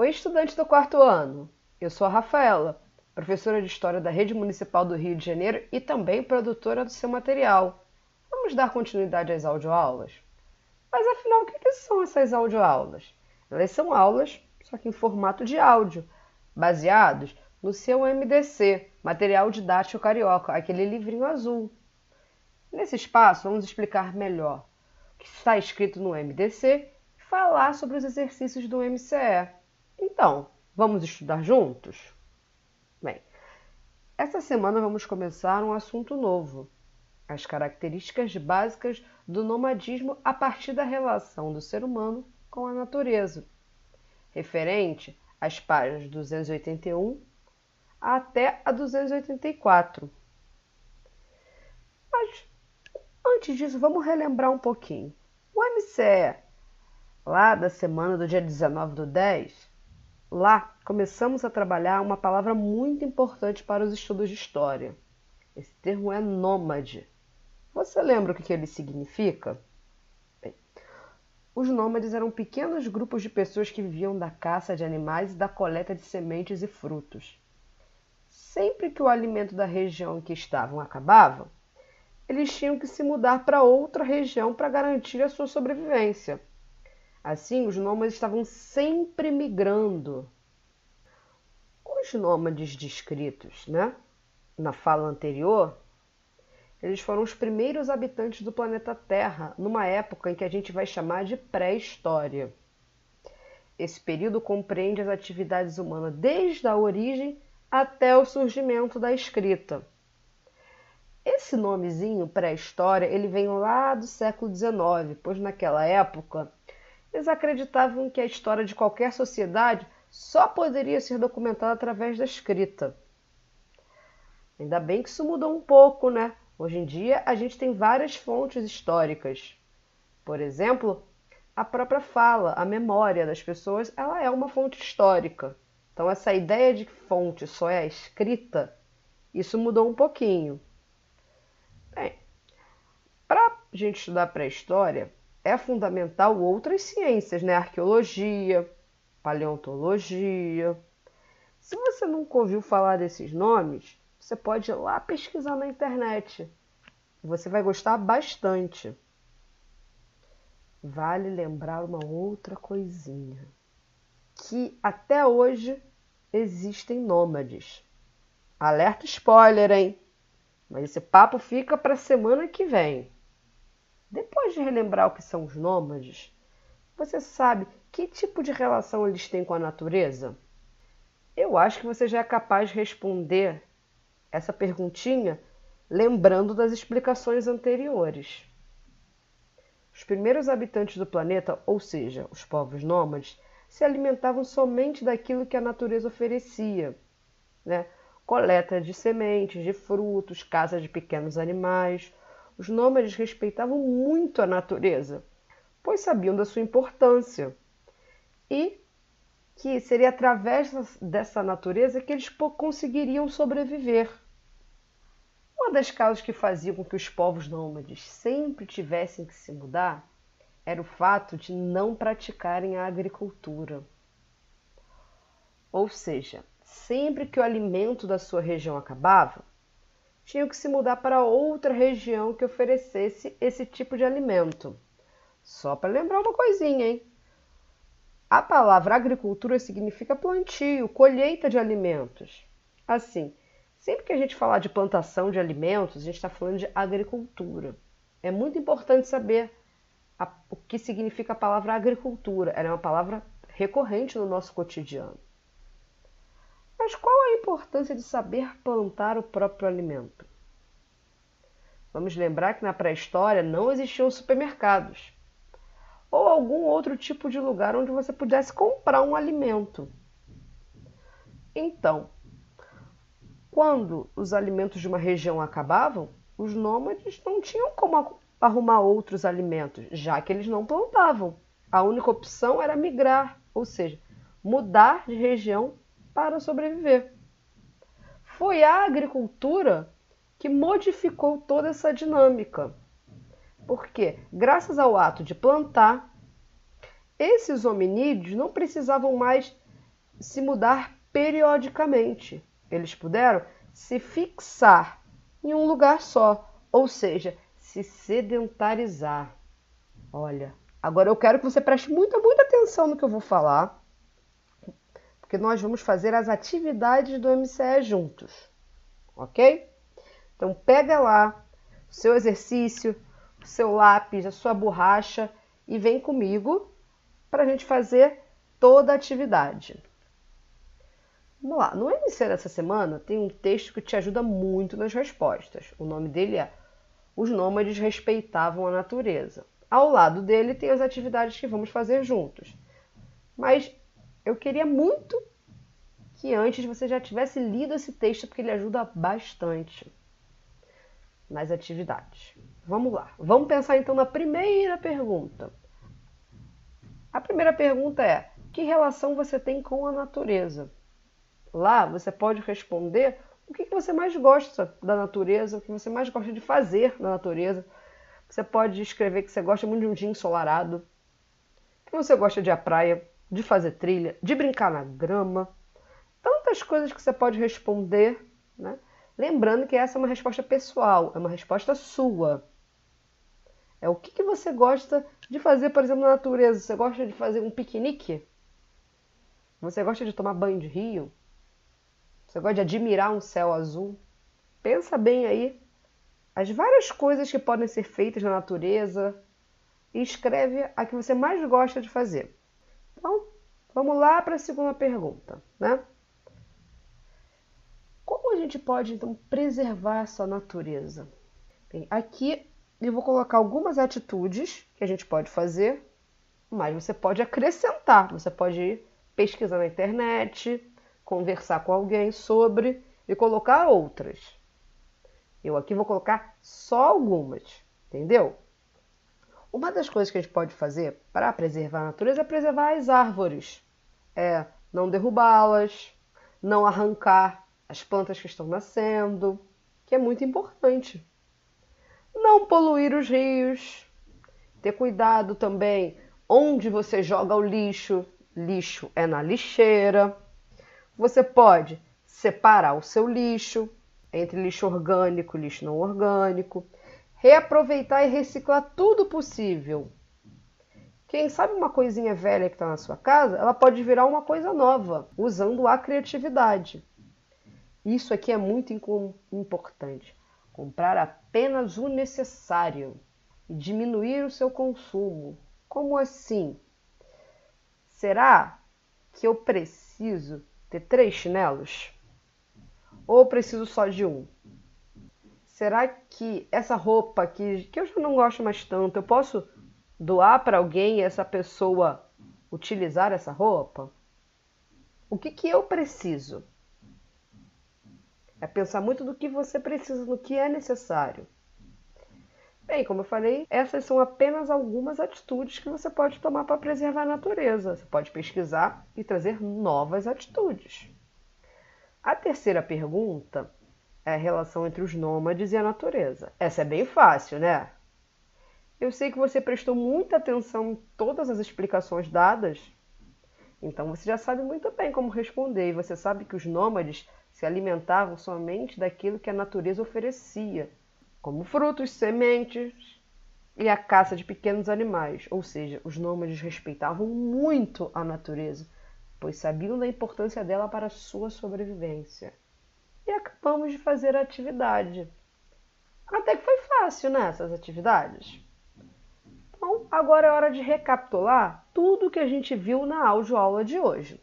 Oi, estudante do quarto ano. Eu sou a Rafaela, professora de História da Rede Municipal do Rio de Janeiro e também produtora do seu material. Vamos dar continuidade às audioaulas? Mas afinal, o que são essas audioaulas? Elas são aulas, só que em formato de áudio, baseados no seu MDC, Material Didático Carioca, aquele livrinho azul. Nesse espaço, vamos explicar melhor o que está escrito no MDC e falar sobre os exercícios do MCE. Então, vamos estudar juntos? Bem, essa semana vamos começar um assunto novo: as características básicas do nomadismo a partir da relação do ser humano com a natureza, referente às páginas 281 até a 284. Mas antes disso, vamos relembrar um pouquinho. O MCE, lá da semana do dia 19 do 10, Lá começamos a trabalhar uma palavra muito importante para os estudos de história. Esse termo é nômade. Você lembra o que ele significa? Bem, os nômades eram pequenos grupos de pessoas que viviam da caça de animais e da coleta de sementes e frutos. Sempre que o alimento da região em que estavam acabava, eles tinham que se mudar para outra região para garantir a sua sobrevivência. Assim, os nômades estavam sempre migrando. Os nômades descritos né, na fala anterior, eles foram os primeiros habitantes do planeta Terra, numa época em que a gente vai chamar de pré-história. Esse período compreende as atividades humanas desde a origem até o surgimento da escrita. Esse nomezinho pré-história, ele vem lá do século XIX, pois naquela época eles acreditavam que a história de qualquer sociedade só poderia ser documentada através da escrita. Ainda bem que isso mudou um pouco, né? Hoje em dia a gente tem várias fontes históricas. Por exemplo, a própria fala, a memória das pessoas, ela é uma fonte histórica. Então essa ideia de que fonte só é a escrita, isso mudou um pouquinho. Bem, para a gente estudar pré-história, é fundamental outras ciências, né? Arqueologia, paleontologia. Se você nunca ouviu falar desses nomes, você pode ir lá pesquisar na internet. Você vai gostar bastante. Vale lembrar uma outra coisinha: que até hoje existem nômades. Alerta spoiler, hein? Mas esse papo fica para semana que vem. Depois de relembrar o que são os nômades, você sabe que tipo de relação eles têm com a natureza? Eu acho que você já é capaz de responder essa perguntinha lembrando das explicações anteriores. Os primeiros habitantes do planeta, ou seja, os povos nômades, se alimentavam somente daquilo que a natureza oferecia, né? coleta de sementes, de frutos, caça de pequenos animais, os nômades respeitavam muito a natureza, pois sabiam da sua importância e que seria através dessa natureza que eles conseguiriam sobreviver. Uma das causas que faziam com que os povos nômades sempre tivessem que se mudar era o fato de não praticarem a agricultura. Ou seja, sempre que o alimento da sua região acabava, tinham que se mudar para outra região que oferecesse esse tipo de alimento. Só para lembrar uma coisinha, hein? A palavra agricultura significa plantio, colheita de alimentos. Assim, sempre que a gente falar de plantação de alimentos, a gente está falando de agricultura. É muito importante saber a, o que significa a palavra agricultura. Ela é uma palavra recorrente no nosso cotidiano. Mas qual a importância de saber plantar o próprio alimento? Vamos lembrar que na pré-história não existiam supermercados ou algum outro tipo de lugar onde você pudesse comprar um alimento. Então, quando os alimentos de uma região acabavam, os nômades não tinham como arrumar outros alimentos, já que eles não plantavam. A única opção era migrar, ou seja, mudar de região para sobreviver. Foi a agricultura que modificou toda essa dinâmica. Porque, graças ao ato de plantar, esses hominídeos não precisavam mais se mudar periodicamente. Eles puderam se fixar em um lugar só, ou seja, se sedentarizar. Olha, agora eu quero que você preste muita, muita atenção no que eu vou falar, porque nós vamos fazer as atividades do MCE juntos, ok? Então pega lá o seu exercício, o seu lápis, a sua borracha e vem comigo para a gente fazer toda a atividade. Vamos lá, no MC dessa semana tem um texto que te ajuda muito nas respostas. O nome dele é Os Nômades Respeitavam a Natureza. Ao lado dele tem as atividades que vamos fazer juntos. Mas eu queria muito que antes você já tivesse lido esse texto, porque ele ajuda bastante nas atividades. Vamos lá. Vamos pensar então na primeira pergunta. A primeira pergunta é: que relação você tem com a natureza? Lá você pode responder o que você mais gosta da natureza, o que você mais gosta de fazer na natureza. Você pode escrever que você gosta muito de um dia ensolarado, que você gosta de ir à praia, de fazer trilha, de brincar na grama. Tantas coisas que você pode responder, né? Lembrando que essa é uma resposta pessoal, é uma resposta sua. É o que, que você gosta de fazer, por exemplo, na natureza. Você gosta de fazer um piquenique? Você gosta de tomar banho de rio? Você gosta de admirar um céu azul? Pensa bem aí as várias coisas que podem ser feitas na natureza e escreve a que você mais gosta de fazer. Então, vamos lá para a segunda pergunta, né? Como a gente pode então preservar essa natureza? Bem, aqui eu vou colocar algumas atitudes que a gente pode fazer, mas você pode acrescentar, você pode pesquisar na internet, conversar com alguém sobre e colocar outras. Eu aqui vou colocar só algumas, entendeu? Uma das coisas que a gente pode fazer para preservar a natureza é preservar as árvores. É não derrubá-las, não arrancar as plantas que estão nascendo, que é muito importante. Não poluir os rios, ter cuidado também onde você joga o lixo. Lixo é na lixeira. Você pode separar o seu lixo entre lixo orgânico e lixo não orgânico, reaproveitar e reciclar tudo possível. Quem sabe uma coisinha velha que está na sua casa, ela pode virar uma coisa nova, usando a criatividade. Isso aqui é muito importante. Comprar apenas o necessário e diminuir o seu consumo. Como assim? Será que eu preciso ter três chinelos? Ou preciso só de um? Será que essa roupa que, eu já não gosto mais tanto, eu posso doar para alguém essa pessoa utilizar essa roupa? O que, que eu preciso? É pensar muito do que você precisa, do que é necessário. Bem, como eu falei, essas são apenas algumas atitudes que você pode tomar para preservar a natureza. Você pode pesquisar e trazer novas atitudes. A terceira pergunta é a relação entre os nômades e a natureza. Essa é bem fácil, né? Eu sei que você prestou muita atenção em todas as explicações dadas, então você já sabe muito bem como responder. E você sabe que os nômades se alimentavam somente daquilo que a natureza oferecia como frutos, sementes e a caça de pequenos animais, ou seja, os nômades respeitavam muito a natureza, pois sabiam da importância dela para a sua sobrevivência. E acabamos de fazer a atividade. Até que foi fácil né, atividades. Então, agora é hora de recapitular tudo que a gente viu na audioaula de hoje.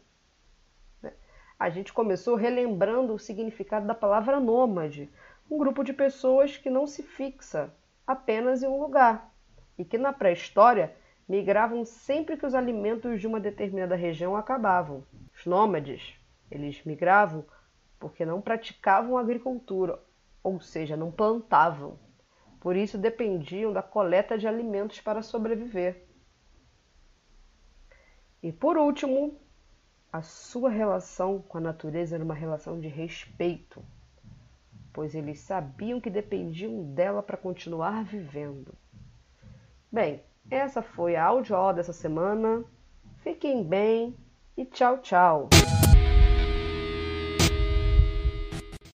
A gente começou relembrando o significado da palavra nômade, um grupo de pessoas que não se fixa apenas em um lugar e que na pré-história migravam sempre que os alimentos de uma determinada região acabavam. Os nômades, eles migravam porque não praticavam agricultura, ou seja, não plantavam. Por isso dependiam da coleta de alimentos para sobreviver. E por último, a sua relação com a natureza era uma relação de respeito pois eles sabiam que dependiam dela para continuar vivendo. Bem, essa foi a audioaula dessa semana. Fiquem bem e tchau, tchau!